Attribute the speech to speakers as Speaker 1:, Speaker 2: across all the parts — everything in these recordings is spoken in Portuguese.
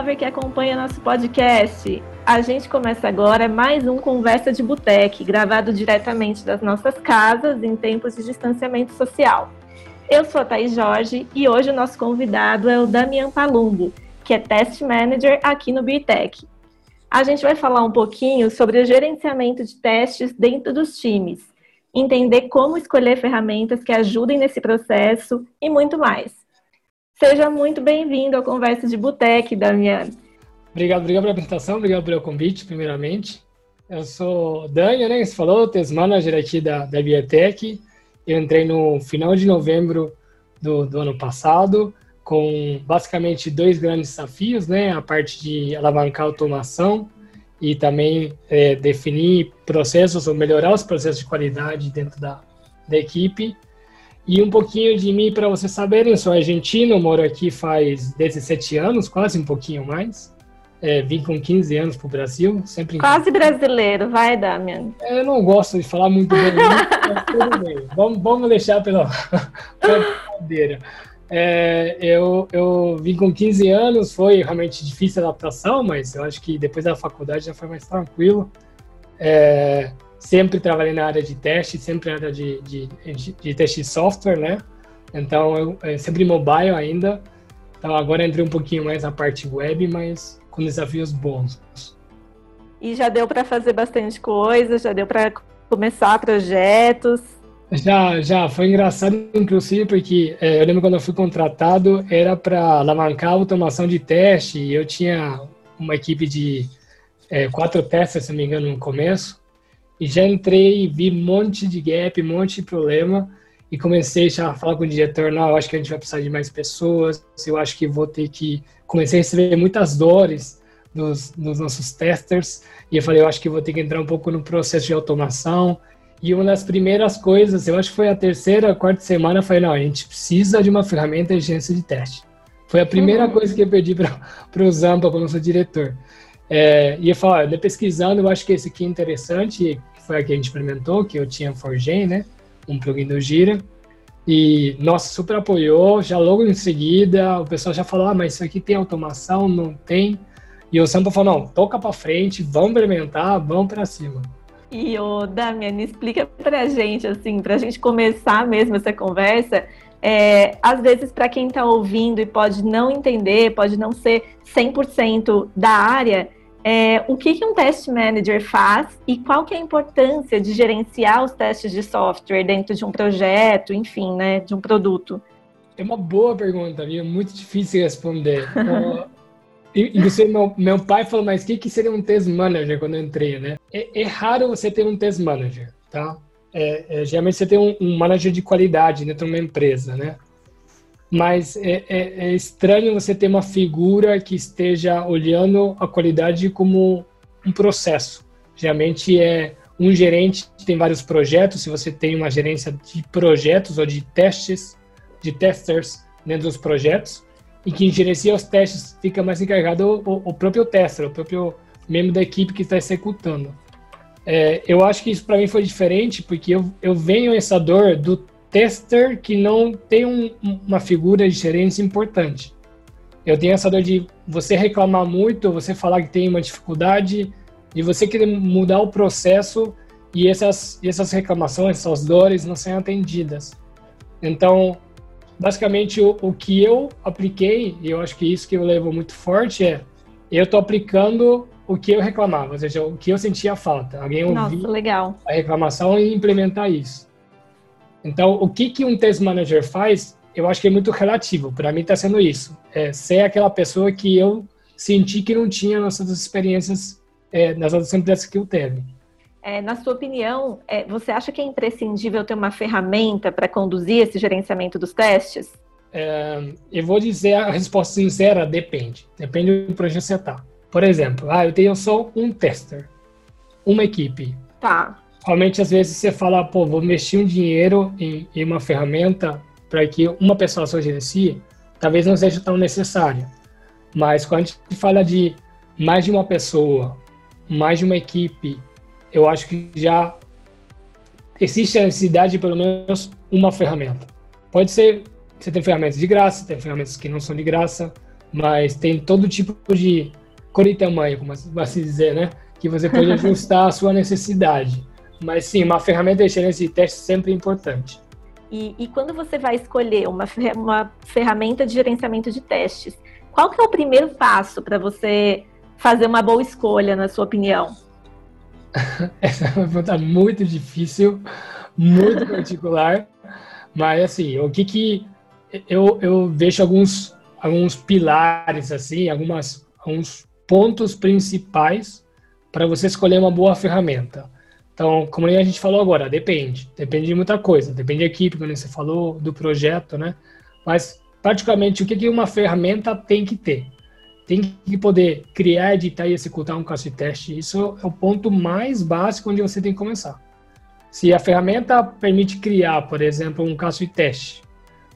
Speaker 1: lover que acompanha nosso podcast. A gente começa agora mais um Conversa de Boteque, gravado diretamente das nossas casas em tempos de distanciamento social. Eu sou a Thaís Jorge e hoje o nosso convidado é o Damian Palumbo, que é Test Manager aqui no Bitec. A gente vai falar um pouquinho sobre o gerenciamento de testes dentro dos times, entender como escolher ferramentas que ajudem nesse processo e muito mais. Seja muito bem-vindo ao Conversa de Boteque, Damiano.
Speaker 2: Obrigado, obrigado pela apresentação, obrigado pelo convite, primeiramente. Eu sou Daniel, né? Você falou, test manager aqui da, da Biotech. Eu entrei no final de novembro do, do ano passado, com basicamente dois grandes desafios, né? A parte de alavancar automação e também é, definir processos ou melhorar os processos de qualidade dentro da, da equipe. E um pouquinho de mim para vocês saberem, eu sou argentino, moro aqui faz 17 anos, quase um pouquinho mais. É, vim com 15 anos para o Brasil, sempre.
Speaker 1: Quase brasileiro, vai, Damian.
Speaker 2: É, eu não gosto de falar muito bem, mas tudo bem. Vamos, vamos deixar pela brincadeira. É, eu, eu vim com 15 anos, foi realmente difícil a adaptação, mas eu acho que depois da faculdade já foi mais tranquilo. É, sempre trabalhei na área de teste, sempre na área de, de, de, de teste de software, né? Então, eu, é, sempre mobile ainda. Então, agora entrei um pouquinho mais na parte web, mas com desafios bons.
Speaker 1: E já deu para fazer bastante coisa, já deu para começar projetos.
Speaker 2: Já, já, foi engraçado, inclusive, porque é, eu lembro quando eu fui contratado, era para alavancar a automação de teste, e eu tinha uma equipe de é, quatro testes, se não me engano, no começo, e já entrei, vi um monte de gap, um monte de problema, e comecei já a falar com o diretor, não, eu acho que a gente vai precisar de mais pessoas, eu acho que vou ter que... Comecei a receber muitas dores dos, dos nossos testers, e eu falei, eu acho que vou ter que entrar um pouco no processo de automação, e uma das primeiras coisas, eu acho que foi a terceira, quarta semana, eu falei, não, a gente precisa de uma ferramenta de agência de teste. Foi a primeira uhum. coisa que eu pedi para o Zampa, para o nosso diretor. É, e eu falei, olha, pesquisando, eu acho que esse aqui é interessante, foi a que a gente implementou, que eu tinha Forgen, né, um plugin do Gira. E, nossa, super apoiou, já logo em seguida, o pessoal já falou, ah, mas isso aqui tem automação? Não tem. E o Zampa falou, não, toca para frente, vamos implementar, vamos para cima.
Speaker 1: E o Damian, explica pra gente, assim, pra gente começar mesmo essa conversa, é, às vezes para quem está ouvindo e pode não entender, pode não ser 100% da área, é, o que, que um test manager faz e qual que é a importância de gerenciar os testes de software dentro de um projeto, enfim, né, de um produto?
Speaker 2: É uma boa pergunta, viu? Muito difícil responder. Inclusive, meu, meu pai falou, mas o que, que seria um test manager quando eu entrei, né? É, é raro você ter um test manager, tá? É, é, geralmente você tem um, um, manager de qualidade dentro de uma empresa, né? Mas é, é, é, estranho você ter uma figura que esteja olhando a qualidade como um processo. Geralmente é um gerente que tem vários projetos, se você tem uma gerência de projetos ou de testes, de testers dentro dos projetos, e quem gerencia os testes fica mais encarregado o, o próprio tester, o próprio membro da equipe que está executando. É, eu acho que isso para mim foi diferente porque eu, eu venho essa dor do tester que não tem um, uma figura de gerência importante. Eu tenho essa dor de você reclamar muito, você falar que tem uma dificuldade, de você querer mudar o processo e essas, e essas reclamações, essas dores não serem atendidas. Então, basicamente o, o que eu apliquei, e eu acho que isso que eu levo muito forte é eu estou aplicando o que eu reclamava, ou seja, o que eu sentia falta. Alguém ouvir
Speaker 1: legal.
Speaker 2: a reclamação e implementar isso. Então, o que, que um test manager faz, eu acho que é muito relativo. Para mim está sendo isso. É ser aquela pessoa que eu senti que não tinha outras experiências, é, nas outras empresas que eu teve.
Speaker 1: É, na sua opinião, é, você acha que é imprescindível ter uma ferramenta para conduzir esse gerenciamento dos testes?
Speaker 2: É, eu vou dizer a resposta sincera, depende. Depende do projeto que você está. Por exemplo, ah, eu tenho só um tester, uma equipe.
Speaker 1: Tá.
Speaker 2: Realmente, às vezes você fala, pô, vou mexer um dinheiro em, em uma ferramenta para que uma pessoa só gerencie, talvez não seja tão necessário. Mas quando a gente fala de mais de uma pessoa, mais de uma equipe, eu acho que já existe a necessidade de pelo menos uma ferramenta. Pode ser, você tem ferramentas de graça, tem ferramentas que não são de graça, mas tem todo tipo de cor e tamanho, como assim dizer, né? Que você pode ajustar a sua necessidade. Mas sim, uma ferramenta de gerência de teste sempre é importante.
Speaker 1: E, e, quando você vai escolher uma, uma ferramenta de gerenciamento de testes, qual que é o primeiro passo para você fazer uma boa escolha, na sua opinião?
Speaker 2: Essa é uma pergunta muito difícil, muito particular, mas assim, o que que eu, eu vejo alguns alguns pilares assim, algumas alguns pontos principais para você escolher uma boa ferramenta. Então, como a gente falou agora, depende, depende de muita coisa, depende da equipe, como você falou, do projeto, né? Mas praticamente o que uma ferramenta tem que ter? tem que poder criar, editar e executar um caso de teste. Isso é o ponto mais básico onde você tem que começar. Se a ferramenta permite criar, por exemplo, um caso de teste,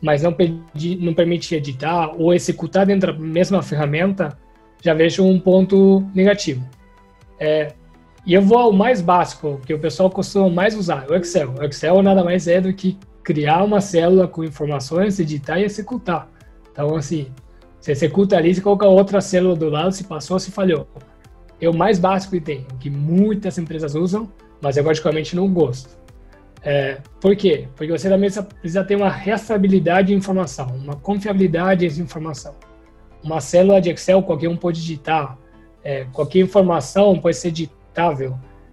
Speaker 2: mas não, pedi, não permite editar ou executar dentro da mesma ferramenta, já vejo um ponto negativo. É, e eu vou ao mais básico, que o pessoal costuma mais usar, o Excel. O Excel nada mais é do que criar uma célula com informações, editar e executar. Então, assim, você executa ali, você coloca outra célula do lado, se passou, se falhou. É o mais básico que tem, que muitas empresas usam, mas eu praticamente não gosto. É, por quê? Porque você também precisa ter uma restabilidade de informação, uma confiabilidade de informação. Uma célula de Excel, qualquer um pode digitar, é, qualquer informação pode ser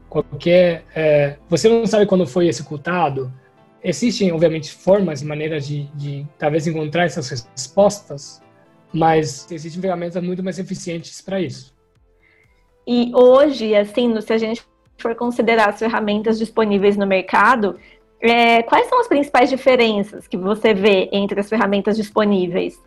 Speaker 2: qualquer... É, você não sabe quando foi executado, existem, obviamente, formas e maneiras de, de talvez encontrar essas respostas, mas existem ferramentas muito mais eficientes para isso.
Speaker 1: E hoje, assim, se a gente for considerar as ferramentas disponíveis no mercado, é, quais são as principais diferenças que você vê entre as ferramentas disponíveis?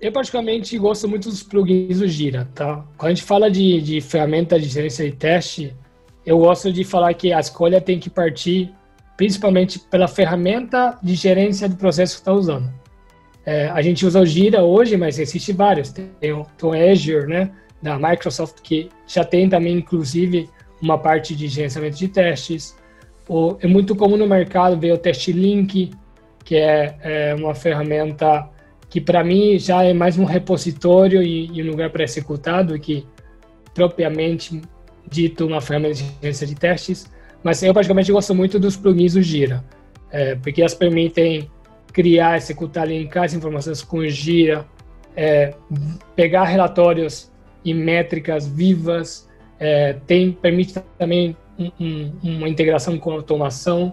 Speaker 2: Eu particularmente gosto muito dos plugins do Gira, tá? Quando a gente fala de, de ferramenta de gerência de teste, eu gosto de falar que a escolha tem que partir principalmente pela ferramenta de gerência de processo que está usando. É, a gente usa o Gira hoje, mas existe vários. Tem o, tem o Azure, né, da Microsoft, que já tem também, inclusive, uma parte de gerenciamento de testes. O, é muito comum no mercado ver o Test Link, que é, é uma ferramenta que, para mim, já é mais um repositório e, e um lugar para executar do que propriamente dito uma ferramenta de gerência de testes. Mas eu, praticamente, gosto muito dos plugins do Gira, é, porque elas permitem criar, executar, linkar as informações com Gira, é, pegar relatórios e métricas vivas, é, tem, permite também um, um, uma integração com automação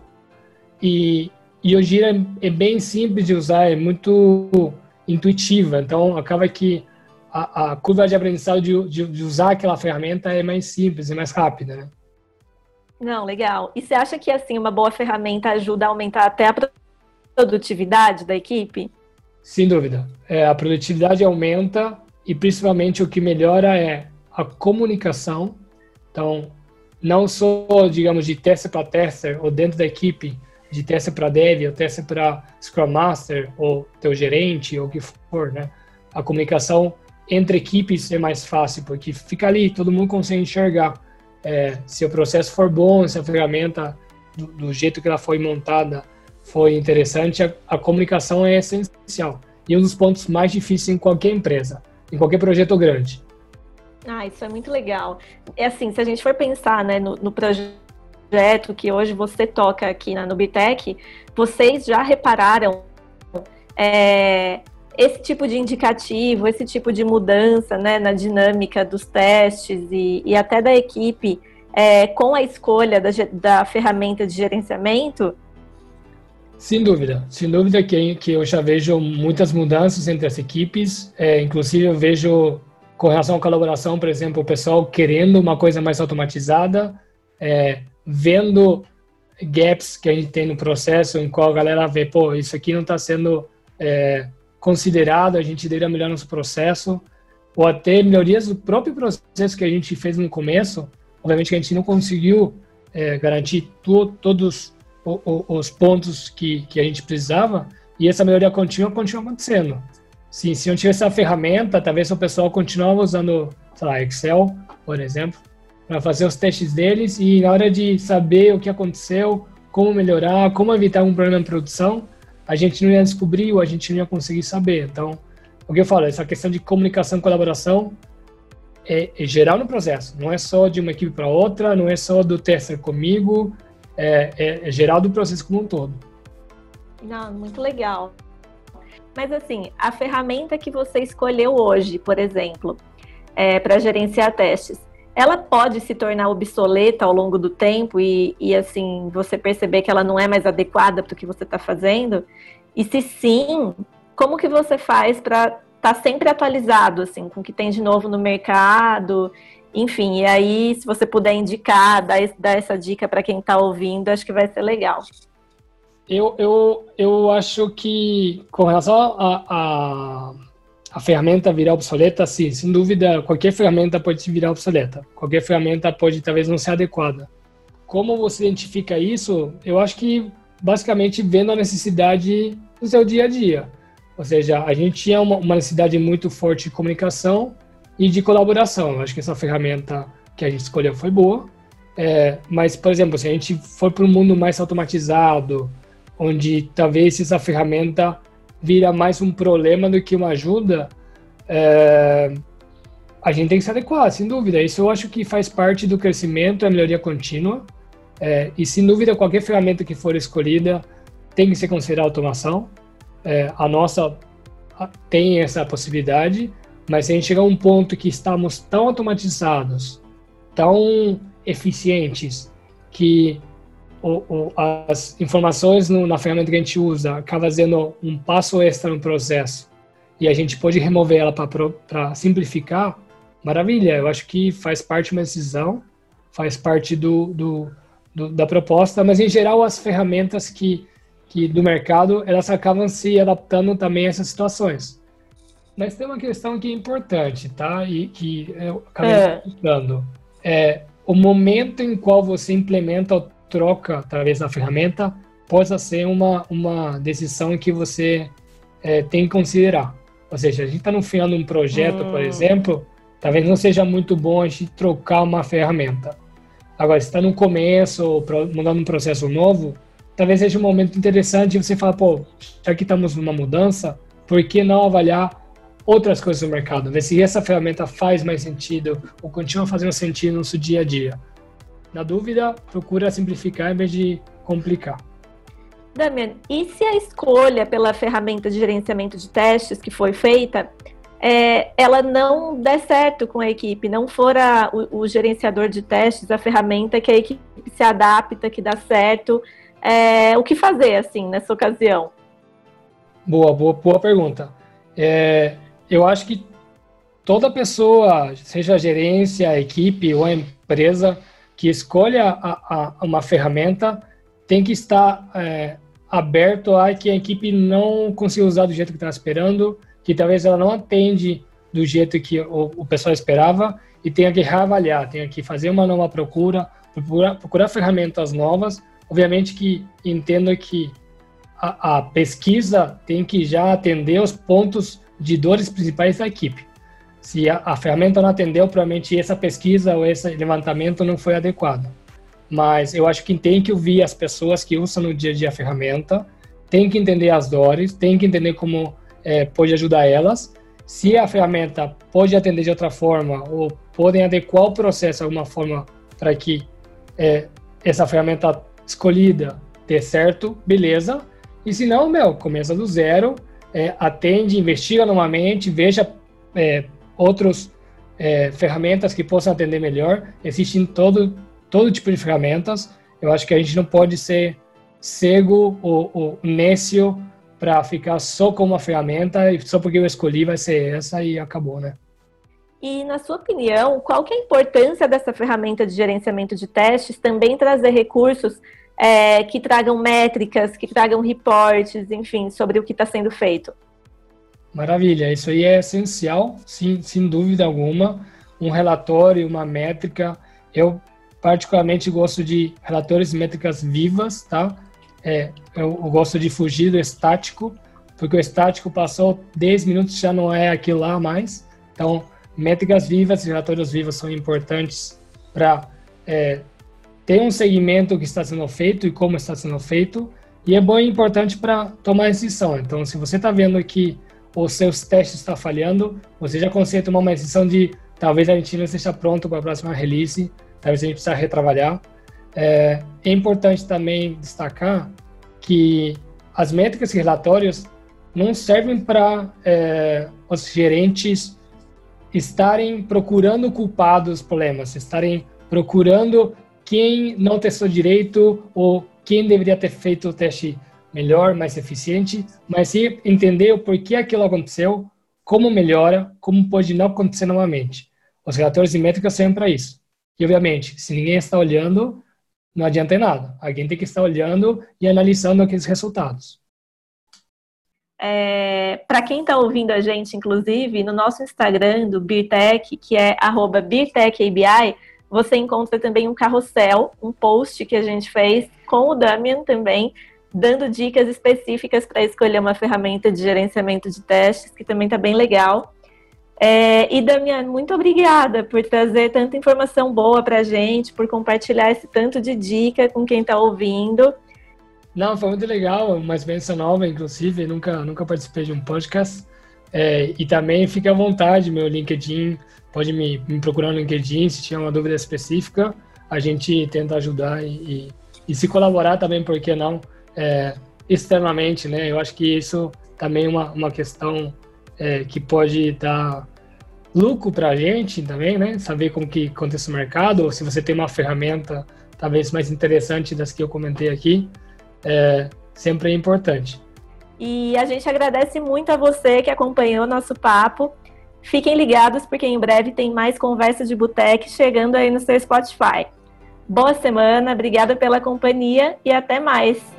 Speaker 2: e, e o Gira é, bem simples de usar, é muito intuitiva, então acaba que a, a curva de aprendizado de, de, de, usar aquela ferramenta é mais simples, é mais rápida, né?
Speaker 1: Não, legal. E você acha que assim uma boa ferramenta ajuda a aumentar até a produtividade da equipe?
Speaker 2: Sem dúvida. É, a produtividade aumenta e principalmente o que melhora é a comunicação. Então, não só, digamos, de teste para tester ou dentro da equipe, de teste para dev ou teste para Scrum Master ou teu gerente ou o que for, né? A comunicação entre equipes é mais fácil, porque fica ali, todo mundo consegue enxergar é, se o processo for bom, se a ferramenta, do, do jeito que ela foi montada, foi interessante, a, a, comunicação é essencial. E um dos pontos mais difíceis em qualquer empresa, em qualquer projeto grande.
Speaker 1: Ah, isso é muito legal. É assim, se a gente for pensar né, no, no projeto que hoje você toca aqui na Nubitec, vocês já repararam é, esse tipo de indicativo, esse tipo de mudança né, na dinâmica dos testes e, e até da equipe é, com a escolha da, da ferramenta de gerenciamento?
Speaker 2: Sem dúvida, sem dúvida que, que eu já vejo muitas mudanças entre as equipes, é, inclusive eu vejo com relação à colaboração, por exemplo, o pessoal querendo uma coisa mais automatizada, é, vendo gaps que a gente tem no processo, em qual a galera vê, pô, isso aqui não está sendo é, considerado, a gente deveria melhorar nosso processo, ou até melhorias do próprio processo que a gente fez no começo, obviamente que a gente não conseguiu é, garantir to, todos o, o, os pontos que, que a gente precisava e essa melhoria contínua continua acontecendo. Sim, se não tivesse essa ferramenta, talvez o pessoal continuava usando, sei lá, Excel, por exemplo, para fazer os testes deles e na hora de saber o que aconteceu, como melhorar, como evitar um problema em produção, a gente não ia descobrir ou a gente não ia conseguir saber. Então, o que eu falo, essa questão de comunicação, colaboração é, é geral no processo. Não é só de uma equipe para outra, não é só do tester comigo, é, é, é geral do processo como um todo.
Speaker 1: Não, muito legal. Mas assim, a ferramenta que você escolheu hoje, por exemplo, é, para gerenciar testes, ela pode se tornar obsoleta ao longo do tempo e, e assim você perceber que ela não é mais adequada para o que você está fazendo? E se sim, como que você faz para estar tá sempre atualizado assim com o que tem de novo no mercado? Enfim, e aí se você puder indicar, dar, dar essa dica para quem está ouvindo, acho que vai ser legal.
Speaker 2: Eu, eu, eu acho que com relação a, a, a ferramenta virar obsoleta, sim, sem dúvida, qualquer ferramenta pode virar obsoleta. Qualquer ferramenta pode talvez não ser adequada. Como você identifica isso? Eu acho que basicamente vendo a necessidade do seu dia a dia. Ou seja, a gente tinha uma, uma necessidade muito forte de comunicação e de colaboração. Eu acho que essa ferramenta que a gente escolheu foi boa. É, mas, por exemplo, se a gente for para um mundo mais automatizado, onde talvez essa ferramenta vira mais um problema do que uma ajuda, é, a gente tem que se adequar, sem dúvida. Isso eu acho que faz parte do crescimento, a melhoria contínua. É, e sem dúvida, qualquer ferramenta que for escolhida tem que ser considerada automação. É, a nossa tem essa possibilidade, mas se a gente chegar a um ponto que estamos tão automatizados, tão eficientes, que o, o, as informações no, na ferramenta que a gente usa acaba sendo um passo extra no processo e a gente pode remover ela para simplificar, maravilha. Eu acho que faz parte de uma decisão, faz parte do, do, do, da proposta, mas em geral as ferramentas que, que do mercado elas acabam se adaptando também a essas situações. Mas tem uma questão que é importante, tá? E que eu acabei é. explicando. É o momento em qual você implementa o troca através da ferramenta possa ser uma, uma decisão que você é, tem que considerar. Ou seja, a gente está no final de um projeto, hum. por exemplo, talvez não seja muito bom a gente trocar uma ferramenta. Agora, se está no começo ou mudando um processo novo, talvez seja um momento interessante você falar, pô, já que estamos numa mudança, por que não avaliar outras coisas no mercado? Ver se essa ferramenta faz mais sentido ou continua fazendo sentido no nosso dia a dia. Na dúvida, procura simplificar em vez de complicar.
Speaker 1: Damian, e se a escolha pela ferramenta de gerenciamento de testes que foi feita, é, ela não der certo com a equipe, não for a, o, o, gerenciador de testes, a ferramenta que a equipe se adapta, que dá certo, é, o que fazer, assim, nessa ocasião?
Speaker 2: Boa, boa, boa pergunta. É, eu acho que toda pessoa, seja a gerência, a equipe ou a empresa, que escolha a, a, uma ferramenta tem que estar é, aberto a que a equipe não consiga usar do jeito que está esperando, que talvez ela não atende do jeito que o, o pessoal esperava e tenha que reavaliar, tenha que fazer uma nova procura, procurar, procurar ferramentas novas. Obviamente que entendo que a, a pesquisa tem que já atender os pontos de dores principais da equipe se a, a, ferramenta não atendeu, provavelmente essa pesquisa ou esse levantamento não foi adequado. Mas eu acho que tem que ouvir as pessoas que usam no dia a dia a ferramenta, tem que entender as dores, tem que entender como é, pode ajudar elas. Se a ferramenta pode atender de outra forma ou podem adequar o processo de alguma forma para que é, essa ferramenta escolhida dê certo, beleza. E se não, meu, começa do zero, é, atende, investiga novamente, veja é, outras é, ferramentas que possam atender melhor. Existem todo, todo tipo de ferramentas. Eu acho que a gente não pode ser cego ou, ou nécio para ficar só com uma ferramenta e só porque eu escolhi vai ser essa e acabou, né?
Speaker 1: E na sua opinião, qual que é a importância dessa ferramenta de gerenciamento de testes também trazer recursos é, que tragam métricas, que tragam reportes, enfim, sobre o que está sendo feito?
Speaker 2: Maravilha, isso aí é essencial, sim, sem dúvida alguma. Um relatório, uma métrica. Eu particularmente gosto de relatórios e métricas vivas, tá? É, eu, eu, gosto de fugir do estático, porque o estático passou 10 minutos já não é aquilo lá mais. Então, métricas vivas e relatórios vivos são importantes para é, ter um segmento que está sendo feito e como está sendo feito. E é bom e importante para tomar decisão. Então, se você está vendo que os seus testes estão falhando, você já consegue tomar uma decisão de talvez a gente não esteja pronto para a próxima release, talvez a gente precisa retrabalhar. É, é importante também destacar que as métricas e relatórios não servem para é, os gerentes estarem procurando culpados dos problemas, estarem procurando quem não testou direito ou quem deveria ter feito o teste melhor, mais eficiente, mas sim entender o porquê aquilo aconteceu, como melhora, como pode não acontecer novamente. Os relatórios e métricas servem para isso. E, obviamente, se ninguém está olhando, não adianta em nada. Alguém tem que estar olhando e analisando aqueles resultados.
Speaker 1: É, para quem está ouvindo a gente, inclusive, no nosso Instagram do Beertech, que é BeerTechABI, você encontra também um carrossel, um post que a gente fez com o Damian também, dando dicas específicas para escolher uma ferramenta de gerenciamento de testes, que também está bem legal. É, e Damian, muito obrigada por trazer tanta informação boa para a gente, por compartilhar esse tanto de dica com quem está ouvindo.
Speaker 2: Não, foi muito legal, uma experiência nova, inclusive, nunca, nunca participei de um podcast. É, e também fique à vontade, meu LinkedIn, pode me, me, procurar no LinkedIn se tiver uma dúvida específica, a gente tenta ajudar e, e, e se colaborar também, por que não? É, externamente, né? Eu acho que isso também é uma, uma questão é, que pode dar lucro para a gente também, né? Saber como que acontece o mercado, ou se você tem uma ferramenta talvez mais interessante das que eu comentei aqui, é, sempre é importante.
Speaker 1: E a gente agradece muito a você que acompanhou nosso papo. Fiquem ligados porque em breve tem mais conversas de boteque chegando aí no seu Spotify. Boa semana, obrigada pela companhia e até mais.